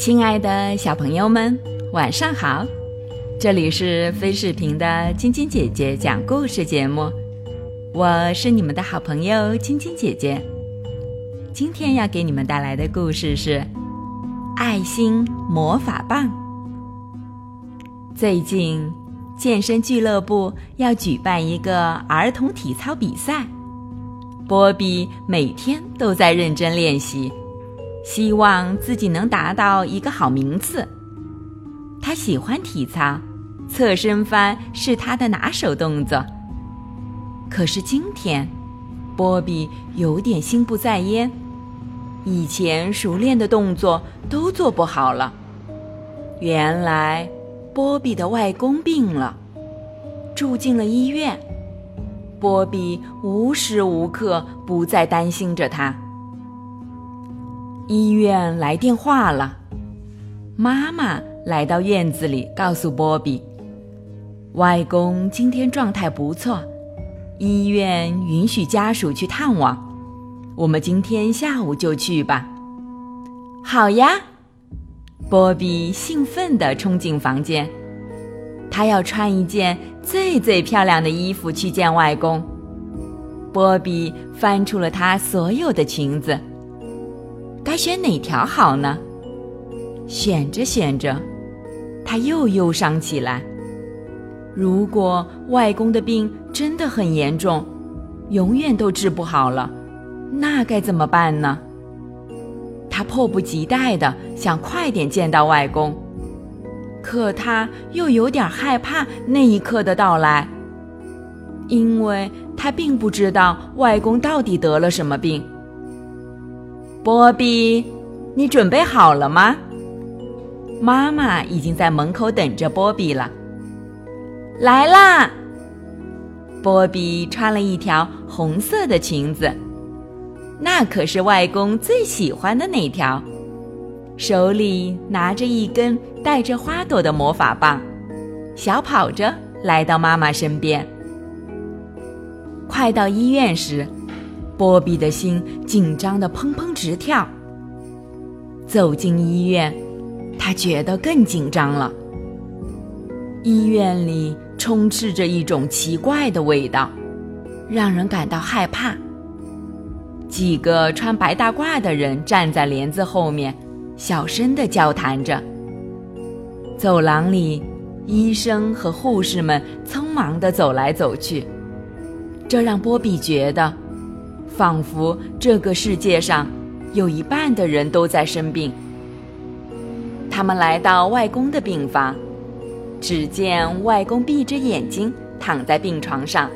亲爱的小朋友们，晚上好！这里是飞视频的晶晶姐姐讲故事节目，我是你们的好朋友晶晶姐姐。今天要给你们带来的故事是《爱心魔法棒》。最近，健身俱乐部要举办一个儿童体操比赛，波比每天都在认真练习。希望自己能达到一个好名次。他喜欢体操，侧身翻是他的拿手动作。可是今天，波比有点心不在焉，以前熟练的动作都做不好了。原来，波比的外公病了，住进了医院。波比无时无刻不在担心着他。医院来电话了，妈妈来到院子里，告诉波比：“外公今天状态不错，医院允许家属去探望，我们今天下午就去吧。”好呀，波比兴奋地冲进房间，他要穿一件最最漂亮的衣服去见外公。波比翻出了他所有的裙子。该选哪条好呢？选着选着，他又忧伤起来。如果外公的病真的很严重，永远都治不好了，那该怎么办呢？他迫不及待的想快点见到外公，可他又有点害怕那一刻的到来，因为他并不知道外公到底得了什么病。波比，你准备好了吗？妈妈已经在门口等着波比了。来啦！波比穿了一条红色的裙子，那可是外公最喜欢的那条，手里拿着一根带着花朵的魔法棒，小跑着来到妈妈身边。快到医院时。波比的心紧张的砰砰直跳。走进医院，他觉得更紧张了。医院里充斥着一种奇怪的味道，让人感到害怕。几个穿白大褂的人站在帘子后面，小声的交谈着。走廊里，医生和护士们匆忙的走来走去，这让波比觉得。仿佛这个世界上有一半的人都在生病。他们来到外公的病房，只见外公闭着眼睛躺在病床上，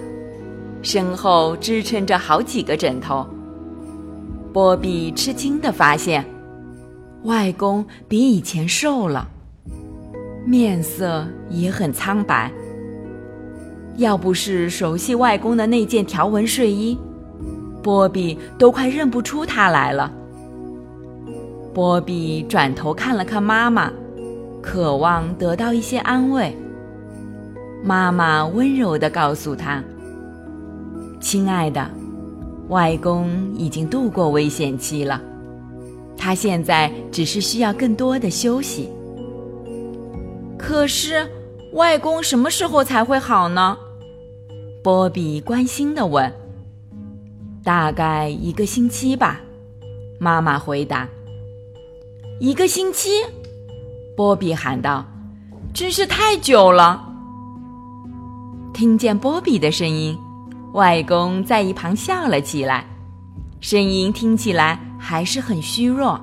身后支撑着好几个枕头。波比吃惊地发现，外公比以前瘦了，面色也很苍白。要不是熟悉外公的那件条纹睡衣。波比都快认不出他来了。波比转头看了看妈妈，渴望得到一些安慰。妈妈温柔地告诉他：“亲爱的，外公已经度过危险期了，他现在只是需要更多的休息。”可是，外公什么时候才会好呢？波比关心地问。大概一个星期吧，妈妈回答。一个星期，波比喊道：“真是太久了。”听见波比的声音，外公在一旁笑了起来，声音听起来还是很虚弱。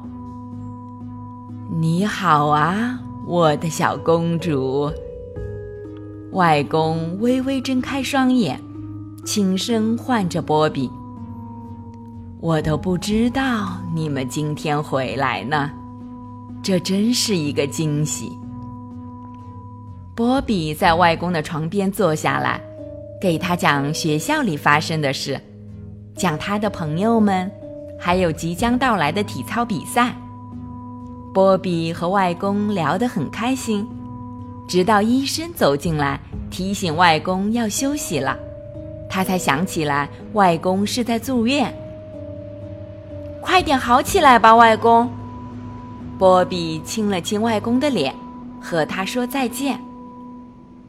“你好啊，我的小公主。”外公微微睁开双眼，轻声唤着波比。我都不知道你们今天回来呢，这真是一个惊喜。波比在外公的床边坐下来，给他讲学校里发生的事，讲他的朋友们，还有即将到来的体操比赛。波比和外公聊得很开心，直到医生走进来提醒外公要休息了，他才想起来外公是在住院。快点好起来吧，外公！波比亲了亲外公的脸，和他说再见。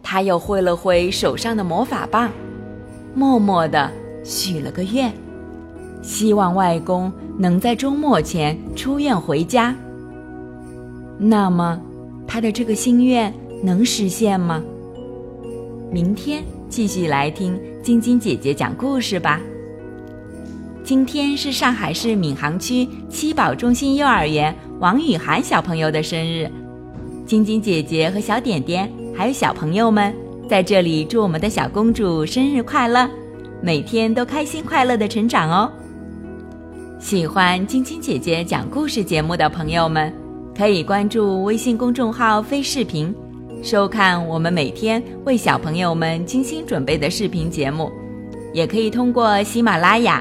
他又挥了挥手上的魔法棒，默默地许了个愿，希望外公能在周末前出院回家。那么，他的这个心愿能实现吗？明天继续来听晶晶姐姐讲故事吧。今天是上海市闵行区七宝中心幼儿园王雨涵小朋友的生日，晶晶姐姐和小点点还有小朋友们在这里祝我们的小公主生日快乐，每天都开心快乐的成长哦。喜欢晶晶姐姐讲故事节目的朋友们，可以关注微信公众号“飞视频”，收看我们每天为小朋友们精心准备的视频节目，也可以通过喜马拉雅。